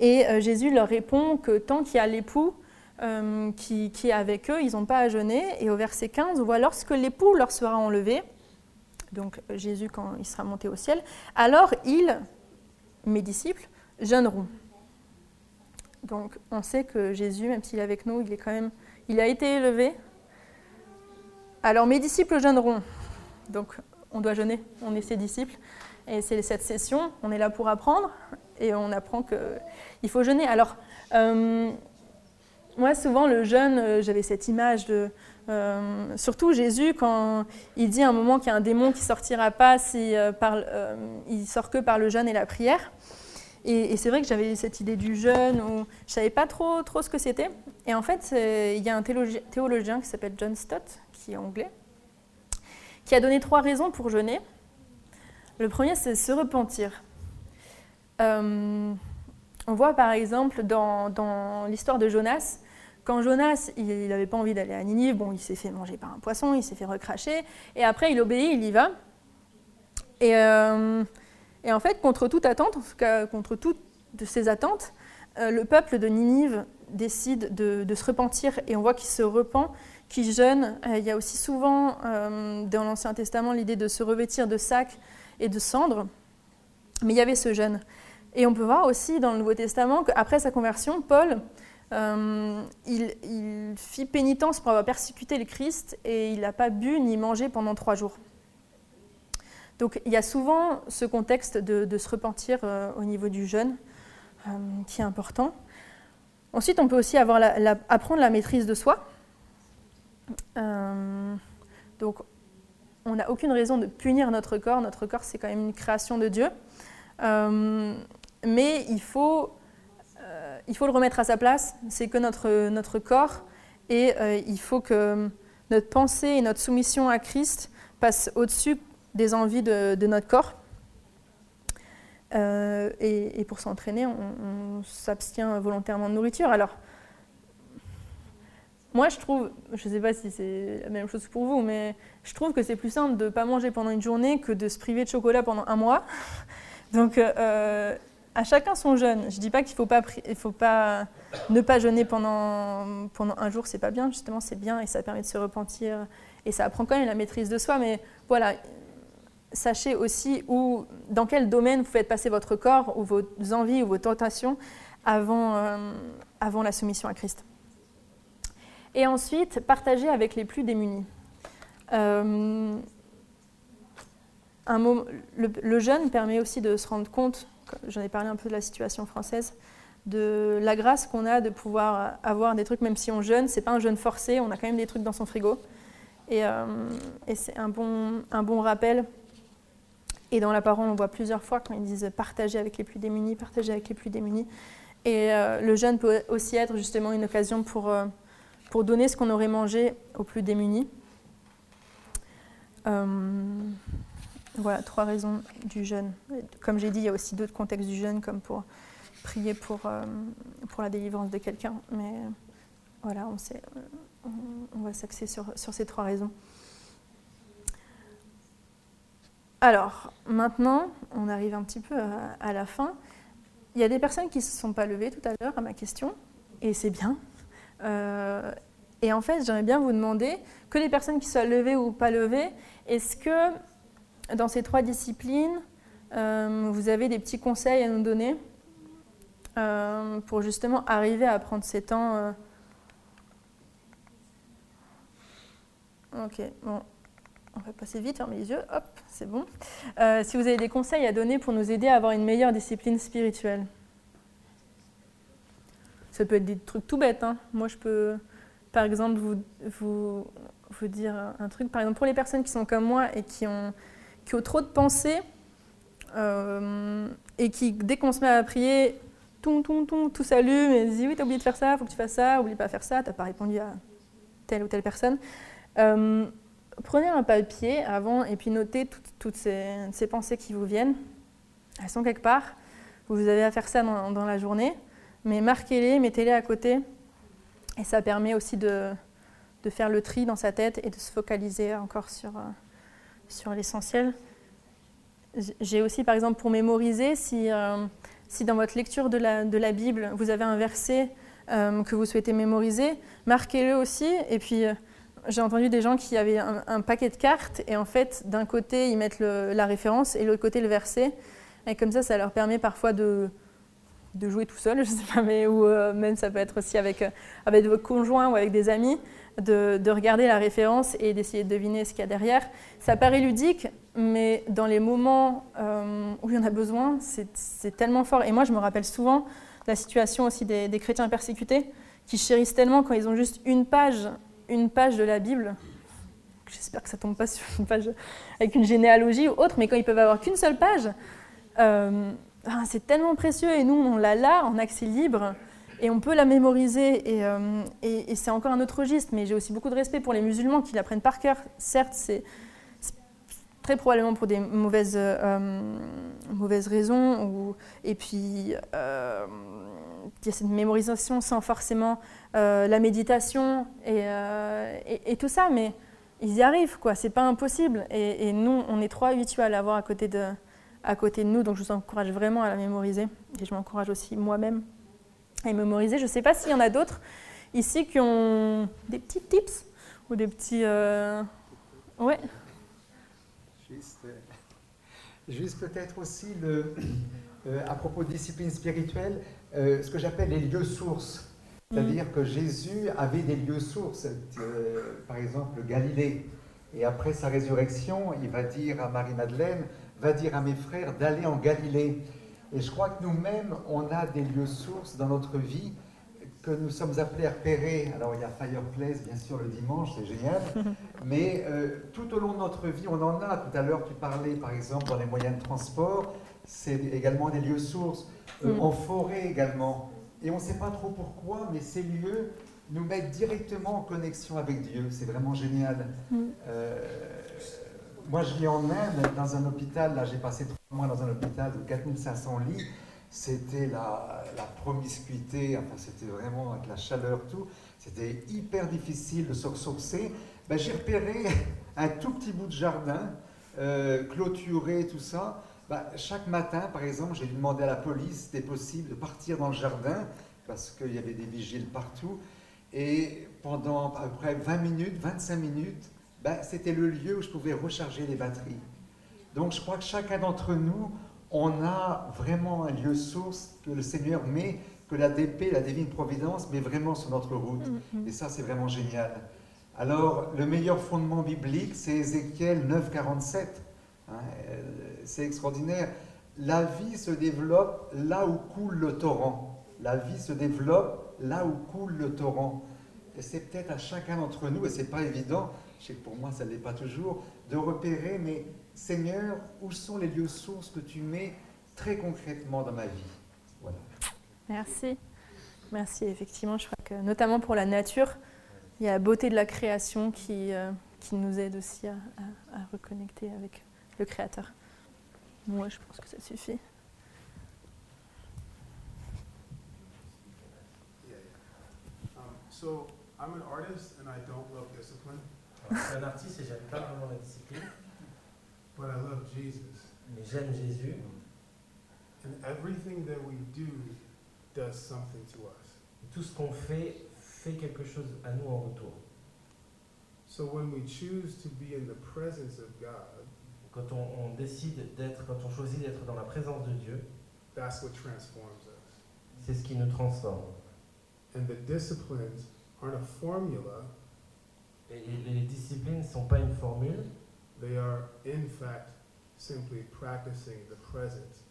Et euh, Jésus leur répond que tant qu'il y a l'époux euh, qui, est avec eux, ils n'ont pas à jeûner. Et au verset 15, on voit lorsque l'époux leur sera enlevé, donc Jésus quand il sera monté au ciel, alors ils, mes disciples, jeûneront. Donc on sait que Jésus, même s'il est avec nous, il est quand même, il a été élevé. Alors mes disciples jeûneront. Donc on doit jeûner, on est ses disciples. Et c'est cette session, on est là pour apprendre et on apprend qu'il faut jeûner. Alors, euh, moi, souvent, le jeûne, euh, j'avais cette image de. Euh, surtout Jésus, quand il dit à un moment qu'il y a un démon qui sortira pas s'il parle, il sort que par le jeûne et la prière. Et, c'est vrai que j'avais cette idée du jeûne où je savais pas trop, trop ce que c'était. Et en fait, il y a un théologien qui s'appelle John Stott, qui est anglais, qui a donné trois raisons pour jeûner. Le premier, c'est se repentir. Euh, on voit par exemple dans, l'histoire de Jonas, quand Jonas, il n'avait pas envie d'aller à Ninive, bon, il s'est fait manger par un poisson, il s'est fait recracher, et après il obéit, il y va. Et, euh, en fait, contre toute attente, en tout cas contre toutes ses attentes, euh, le peuple de Ninive décide de, se repentir, et on voit qu'il se repent, qu'il jeûne. il y a aussi souvent dans l'Ancien Testament l'idée de se revêtir de sacs et de cendres, mais il y avait ce jeûne. Et on peut voir aussi dans le Nouveau Testament qu'après sa conversion, Paul, euh, il, fit pénitence pour avoir persécuté le Christ et il n'a pas bu ni mangé pendant trois jours. Donc il y a souvent ce contexte de, se repentir euh, au niveau du jeûne euh, qui est important. Ensuite, on peut aussi avoir apprendre la maîtrise de soi. donc on n'a aucune raison de punir notre corps. Notre corps, c'est quand même une création de Dieu mais il faut, euh, il faut le remettre à sa place. C'est que notre, notre corps, et euh, il faut que notre pensée et notre soumission à Christ passent au-dessus des envies de, notre corps. Euh, et, pour s'entraîner, on, s'abstient volontairement de nourriture. Alors, moi, je trouve, je ne sais pas si c'est la même chose pour vous, mais je trouve que c'est plus simple de ne pas manger pendant une journée que de se priver de chocolat pendant un mois. [laughs] Donc, à chacun son jeûne. Je ne dis pas qu'il ne faut pas, faut pas ne pas jeûner pendant, pendant un jour, c'est pas bien, justement, c'est bien et ça permet de se repentir et ça apprend quand même la maîtrise de soi. Mais voilà, sachez aussi où, dans quel domaine vous faites passer votre corps ou vos envies ou vos tentations avant, euh, avant la soumission à Christ. Et ensuite, partagez avec les plus démunis. Euh, un le, jeûne permet aussi de se rendre compte j'en ai parlé un peu de la situation française, de la grâce qu'on a de pouvoir avoir des trucs, même si on jeûne, c'est pas un jeûne forcé, on a quand même des trucs dans son frigo. Et, euh, c'est un bon, un bon rappel. Et dans la parole, on voit plusieurs fois quand ils disent partager avec les plus démunis, partager avec les plus démunis. Et euh, le jeûne peut aussi être justement une occasion pour, euh, pour donner ce qu'on aurait mangé aux plus démunis. Voilà, trois raisons du jeûne. Comme j'ai dit, il y a aussi d'autres contextes du jeûne, comme pour prier pour, euh, pour la délivrance de quelqu'un. Mais voilà, on, on, va s'axer sur, sur, ces trois raisons. Alors, maintenant, on arrive un petit peu à, la fin. Il y a des personnes qui ne se sont pas levées tout à l'heure à ma question, et c'est bien. Euh, et en fait, j'aimerais bien vous demander, que les personnes qui soient levées ou pas levées, est-ce que dans ces trois disciplines, euh, vous avez des petits conseils à nous donner euh, pour justement arriver à prendre ces temps Ok, on va passer vite, fermer les yeux, hop, c'est bon. Euh, si vous avez des conseils à donner pour nous aider à avoir une meilleure discipline spirituelle Ça peut être des trucs tout bêtes. Hein. Moi, je peux, par exemple, vous, vous, vous, dire un truc. Par exemple, pour les personnes qui sont comme moi et qui ont, qui ont trop de pensées, euh, et qui, dès qu'on se met à prier, tout, tout, tout, tout s'allume et dit oui, t'as oublié de faire ça, faut que tu fasses ça, oublie pas de faire ça, t'as pas répondu à telle ou telle personne. Euh, prenez un papier avant et puis notez toutes, ces, pensées qui vous viennent. Elles sont quelque part. Vous avez à faire ça dans, la journée, mais marquez-les, mettez-les à côté. Et ça permet aussi de, faire le tri dans sa tête et de se focaliser encore sur, euh, l'essentiel. J'ai aussi, par exemple, pour mémoriser, si, euh, dans votre lecture de la, de la, Bible, vous avez un verset que vous souhaitez mémoriser, marquez-le aussi. Et puis, j'ai entendu des gens qui avaient un, paquet de cartes et en fait, d'un côté, ils mettent la référence et de l'autre côté, le verset. Et comme ça, ça leur permet parfois de, de jouer tout seul, [laughs] je sais pas, mais ou euh, même ça peut être aussi avec, euh, avec votre conjoint ou avec des amis, de, de regarder la référence et d'essayer de deviner ce qu'il y a derrière. Ça paraît ludique, mais dans les moments euh, où il y en a besoin, c'est tellement fort. Et moi, je me rappelle souvent la situation aussi des, des chrétiens persécutés qui chérissent tellement quand ils ont juste une page une page de la Bible, j'espère que ça tombe pas sur une page avec une généalogie ou autre, mais quand ils peuvent avoir qu'une seule page, euh, ah, c'est tellement précieux. Et nous on l'a là en accès libre et on peut la mémoriser. Et, euh, et, c'est encore un autre registre, mais j'ai aussi beaucoup de respect pour les musulmans qui l'apprennent par cœur. Certes, c'est très probablement pour des mauvaises, euh, mauvaises raisons et puis il y a cette mémorisation sans forcément euh, la méditation euh, et, tout ça, mais ils y arrivent, quoi. C'est pas impossible. Et, nous, on est trop habitués à l'avoir à côté de, nous, donc je vous encourage vraiment à la mémoriser. Et je m'encourage aussi moi-même à mémoriser. Je sais pas s'il y en a d'autres ici qui ont des petits tips ou des petits. Euh... Ouais. Juste, peut-être aussi à propos de discipline spirituelle, euh, ce que j'appelle les lieux sources. C'est-à-dire que Jésus avait des lieux sources, euh, par exemple Galilée. Et après sa résurrection, il va dire à Marie-Madeleine, va dire à mes frères d'aller en Galilée. Et je crois que nous-mêmes, on a des lieux sources dans notre vie que nous sommes appelés à repérer. Alors il y a Fireplace, bien sûr, le dimanche, c'est génial. [laughs] Mais euh, tout au long de notre vie, on en a. Tout à l'heure, tu parlais, par exemple, dans les moyens de transport, c'est également des lieux sources. Euh, mm. en forêt également. Et on ne sait pas trop pourquoi, mais ces lieux nous mettent directement en connexion avec Dieu. C'est vraiment génial. Mm. Euh, moi, je vis en Inde, dans un hôpital. Là, j'ai passé trois mois dans un hôpital de 4500 lits. C'était la, promiscuité, enfin, c'était vraiment avec la chaleur, tout. C'était hyper difficile de se ressourcer. Ben, j'ai repéré [laughs] un tout petit bout de jardin, euh, clôturé, tout ça. Bah, chaque matin, par exemple, j'ai demandé à la police si c'était possible de partir dans le jardin, parce qu'il y avait des vigiles partout. Et pendant à peu près 20 minutes, 25 minutes, bah, c'était le lieu où je pouvais recharger les batteries. Donc je crois que chacun d'entre nous, on a vraiment un lieu source que le Seigneur met, que la DP, la Divine Providence, met vraiment sur notre route. Mm-hmm. Et ça, c'est vraiment génial. Alors, le meilleur fondement biblique, c'est Ézéchiel 9, 47. Hein, c'est extraordinaire. La vie se développe là où coule le torrent. La vie se développe là où coule le torrent. Et c'est peut-être à chacun d'entre nous, et c'est pas évident, je sais que pour moi ça ne l'est pas toujours, de repérer, mais Seigneur, où sont les lieux sources que tu mets très concrètement dans ma vie? Voilà. Merci. Merci, effectivement, je crois que notamment pour la nature, il y a la beauté de la création qui, euh, qui nous aide aussi à, à reconnecter avec le Créateur. Moi, je pense que ça suffit. Um, So I'm an artist and I don't love discipline, Alors, Je suis un artiste et j'aime pas vraiment la discipline, but I love Jesus. mais j'aime Jésus. And everything that we do does something to us. Et tout ce qu'on fait fait quelque chose à nous en retour. So when we choose to be in the presence of God, Quand on, on décide d'être, quand on choisit d'être dans la présence de Dieu, that's what transforms us. c'est ce qui nous transforme. And the disciplines aren't a formula, Et les les disciplines ne sont pas une formule, they are in fact simply practicing the presence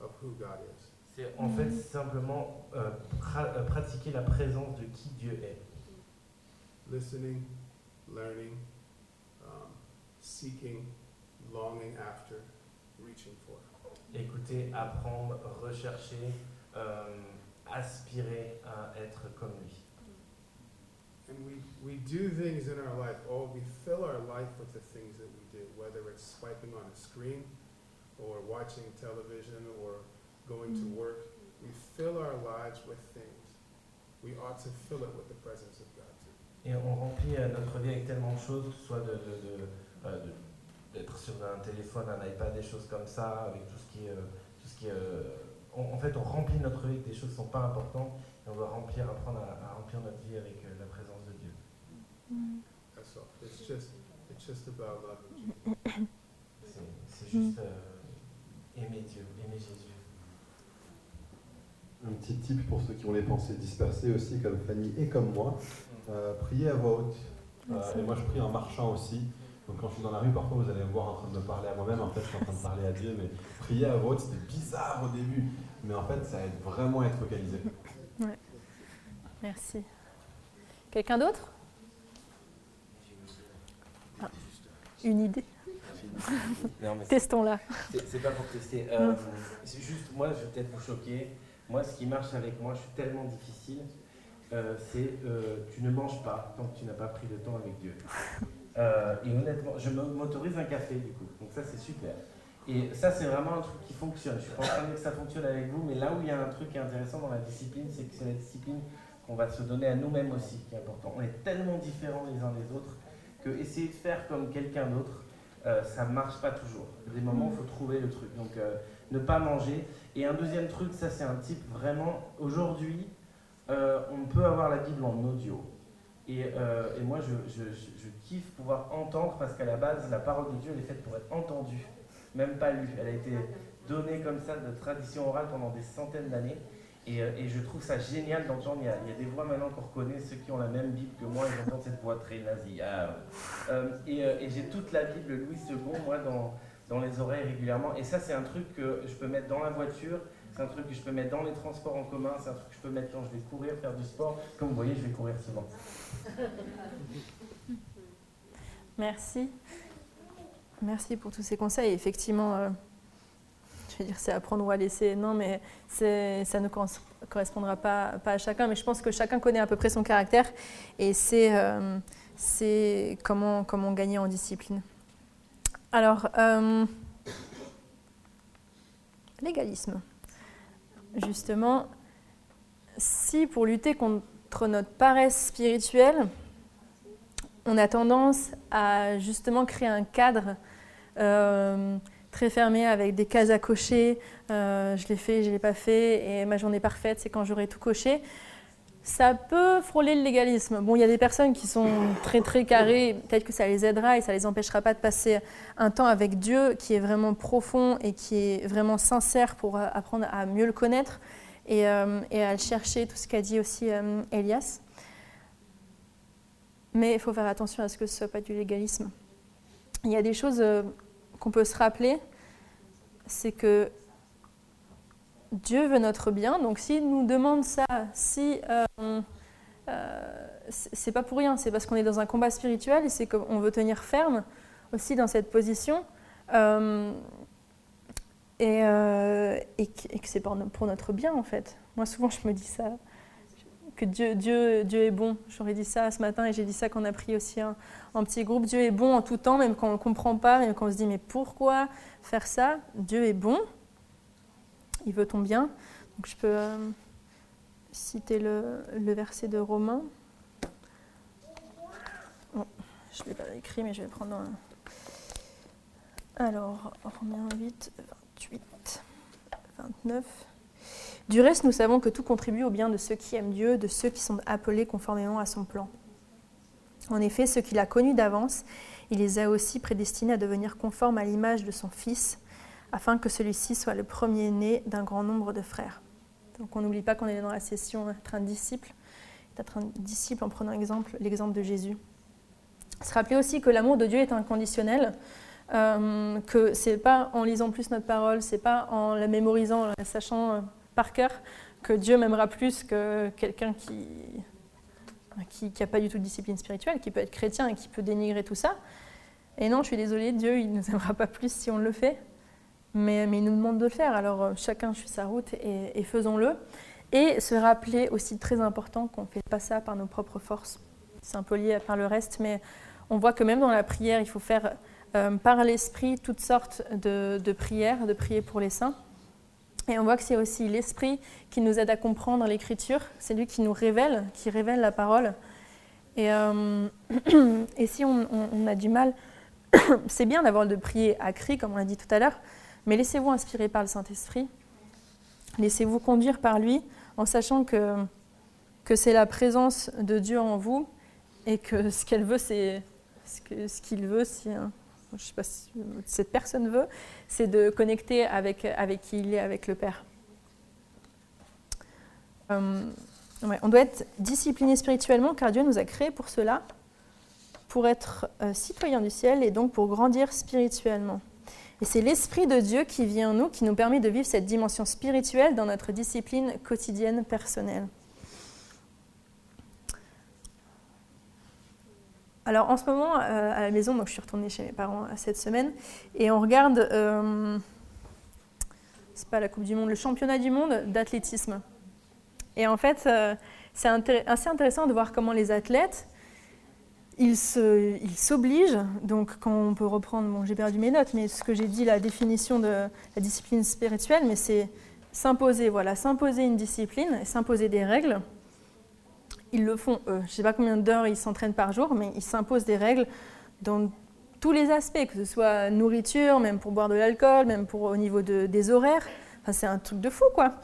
of who God is. c'est en fait simplement euh, pra- euh, pratiquer la présence de qui Dieu est. Listening, learning, um, seeking, longing after, reaching for. Écouter, apprendre, rechercher, euh, aspirer à être comme lui. And we, we do things in our life, oh, we fill our life with the things that we do, whether it's swiping on a screen or watching television or going to Mm. work. We fill our lives with things. We ought to fill it with the presence of God too. Et on remplit euh, notre vie avec tellement de choses, soit de, de- de, euh, de- d'être sur un téléphone, un iPad, des choses comme ça, avec tout ce qui est... euh, tout ce qui est, euh, on- en fait, on remplit notre vie avec des choses qui ne sont pas importantes, et on doit remplir, apprendre à, à remplir notre vie avec euh, la présence de Dieu. That's all. It's just, it's just about loving Jesus. C'est, c'est juste euh, aimer Dieu, aimer Jésus. Un petit tip pour ceux qui ont les pensées dispersées aussi, comme Fanny et comme moi. Euh, priez à voix haute. Euh, et moi, je prie en marchant aussi. Donc, quand je suis dans la rue, parfois, vous allez me voir en train de me parler à moi-même. En fait, je suis en train de parler à Dieu, mais prier à voix haute, c'était bizarre au début. Mais en fait, ça aide vraiment à être focalisé. Merci. Quelqu'un d'autre? Ah, Une idée? Non, mais Testons-la. C'est c'est pas pour tester. Euh, c'est juste, moi, je vais peut-être vous choquer. Moi, ce qui marche avec moi, je suis tellement difficile, euh, c'est euh, tu ne manges pas tant que tu n'as pas pris le temps avec Dieu. [laughs] Euh, et honnêtement, je m'autorise un café du coup. Donc ça, c'est super. Et ça, c'est vraiment un truc qui fonctionne. Je suis pas en train de dire que ça fonctionne avec vous, mais là où il y a un truc qui est intéressant dans la discipline, c'est que c'est la discipline qu'on va se donner à nous-mêmes aussi qui est important. On est tellement différents les uns des autres que essayer de faire comme quelqu'un d'autre, euh, ça marche pas toujours. Des moments il faut trouver le truc. Donc, euh, ne pas manger. Et un deuxième truc, ça c'est un type vraiment. Aujourd'hui, euh, on peut avoir la Bible en audio. Et, euh, et moi, je, je- kiffe pouvoir entendre parce qu'à la base, la parole de Dieu, elle est faite pour être entendue, même pas lue. Elle a été donnée comme ça de tradition orale pendant des centaines d'années. Et, euh, et je trouve ça génial d'entendre. Il il y a des voix maintenant qu'on reconnaît, ceux qui ont la même Bible que moi, ils entendent cette voix très nasillarde. Euh, et et j'ai toute la Bible Louis II, moi, dans, dans les oreilles régulièrement. Et ça, c'est un truc que je peux mettre dans la voiture, c'est un truc que je peux mettre dans les transports en commun, c'est un truc que je peux mettre quand je vais courir, faire du sport. Comme vous voyez, je vais courir souvent. [laughs] Merci. Merci pour tous ces conseils. Effectivement, euh, je vais dire c'est apprendre ou à laisser. Non, mais ça ne cor- correspondra pas, à chacun. Mais je pense que chacun connaît à peu près son caractère et c'est euh, comment gagner en discipline. Alors, euh, légalisme. Justement, si pour lutter contre notre paresse spirituelle, on a tendance à justement créer un cadre euh, très fermé avec des cases à cocher. euh, je l'ai fait, je ne l'ai pas fait, et ma journée parfaite, c'est quand j'aurai tout coché. Ça peut frôler le légalisme. Bon, il y a des personnes qui sont très très carrées, peut-être que ça les aidera et ça les empêchera pas de passer un temps avec Dieu qui est vraiment profond et qui est vraiment sincère pour apprendre à mieux le connaître et, euh, à le chercher, tout ce qu'a dit aussi euh, Elias. Mais il faut faire attention à ce que ce soit pas du légalisme. Il y a des choses euh, qu'on peut se rappeler, c'est que Dieu veut notre bien, donc s'il nous demande ça, si euh, euh, c'est pas pour rien, c'est parce qu'on est dans un combat spirituel et c'est qu'on veut tenir ferme aussi dans cette position euh, et, que, c'est pour, no- pour notre bien en fait. Moi souvent je me dis ça, que Dieu, Dieu, Dieu est bon. J'aurais dit ça ce matin et j'ai dit ça quand on a pris aussi un, petit groupe. Dieu est bon en tout temps, même quand on ne comprend pas, même quand on se dit mais pourquoi faire ça? Dieu est bon, il veut ton bien. Je peux euh, citer le, verset de Romains. je ne l'ai pas écrit, mais je vais prendre un. Alors, Romains 8, 28, 29. Du reste, nous savons que tout contribue au bien de ceux qui aiment Dieu, de ceux qui sont appelés conformément à son plan. En effet, ceux qu'il a connus d'avance, il les a aussi prédestinés à devenir conformes à l'image de son Fils, afin que celui-ci soit le premier-né d'un grand nombre de frères. Donc on n'oublie pas qu'on est dans la session être un disciple, être un disciple en prenant exemple, l'exemple de Jésus. Se rappeler aussi que l'amour de Dieu est inconditionnel, euh, que c'est pas en lisant plus notre parole, c'est pas en la mémorisant, en la sachant euh, par cœur, que Dieu m'aimera plus que quelqu'un qui qui n'a pas du tout de discipline spirituelle, qui peut être chrétien et qui peut dénigrer tout ça. Et non, je suis désolée, Dieu, il ne nous aimera pas plus si on le fait, mais, mais il nous demande de le faire. Alors euh, chacun suit sa route et, faisons-le. Et se rappeler aussi très important qu'on ne fait pas ça par nos propres forces. C'est un peu lié par le reste, mais on voit que même dans la prière, il faut faire euh, par l'esprit toutes sortes de, prières, de prier pour les saints. Et on voit que c'est aussi l'Esprit qui nous aide à comprendre l'Écriture. C'est lui qui nous révèle, qui révèle la parole. Et, euh, [clears throat] et si on, a du mal, [clears throat] c'est bien d'avoir de prier à cri, comme on l'a dit tout à l'heure, mais laissez-vous inspirer par le Saint-Esprit. Laissez-vous conduire par lui en sachant que, c'est la présence de Dieu en vous et que ce qu'elle veut, c'est ce qu'il veut, je ne sais pas si cette personne veut, c'est de connecter avec, avec qui il est, avec le Père. Euh, on doit être discipliné spirituellement car Dieu nous a créés pour cela, pour être euh, citoyens du ciel et donc pour grandir spirituellement. Et c'est l'Esprit de Dieu qui vient en nous, qui nous permet de vivre cette dimension spirituelle dans notre discipline quotidienne personnelle. Alors en ce moment, euh, à la maison, je suis retournée chez mes parents euh, cette semaine, et on regarde, euh, c'est pas la Coupe du Monde, le championnat du monde d'athlétisme. Et en fait, c'est assez intéressant de voir comment les athlètes, ils s'obligent, donc quand on peut reprendre, bon j'ai perdu mes notes, mais ce que j'ai dit, la définition de la discipline spirituelle, mais c'est s'imposer, voilà, s'imposer une discipline, s'imposer des règles ils le font eux. Je ne sais pas combien d'heures ils s'entraînent par jour, mais ils s'imposent des règles dans tous les aspects, que ce soit nourriture, même pour boire de l'alcool, même pour au niveau des horaires. Enfin, c'est un truc de fou, quoi.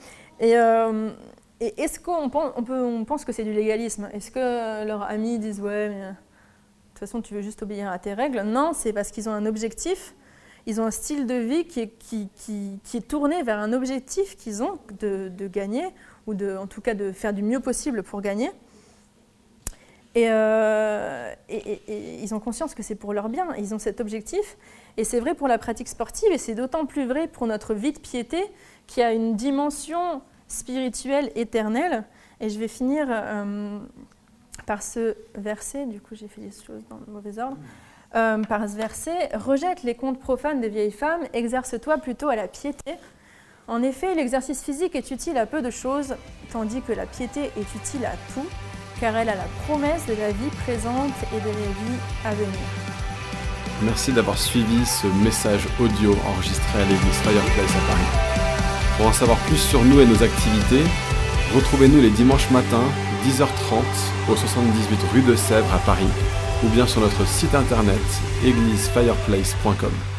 Et, euh, est-ce qu'on pense, pense que c'est du légalisme Est-ce que leurs amis disent ouais, mais de toute façon tu veux juste obéir à tes règles Non, c'est parce qu'ils ont un objectif. Ils ont un style de vie qui est, qui, qui, qui est tourné vers un objectif qu'ils ont de, de, gagner, ou de, en tout cas de faire du mieux possible pour gagner. Euh, et, ils ont conscience que c'est pour leur bien, ils ont cet objectif. Et c'est vrai pour la pratique sportive, et c'est d'autant plus vrai pour notre vie de piété, qui a une dimension spirituelle éternelle. Et je vais finir euh, par ce verset, du coup j'ai fait les choses dans le mauvais ordre. Euh, par ce verset, rejette les contes profanes des vieilles femmes, exerce-toi plutôt à la piété. En effet, l'exercice physique est utile à peu de choses, tandis que la piété est utile à tout car elle a la promesse de la vie présente et de la vie à venir. Merci d'avoir suivi ce message audio enregistré à l'église Fireplace à Paris. Pour en savoir plus sur nous et nos activités, retrouvez-nous les dimanches matins 10h30 au 78 rue de Sèvres à Paris ou bien sur notre site internet églisefireplace.com.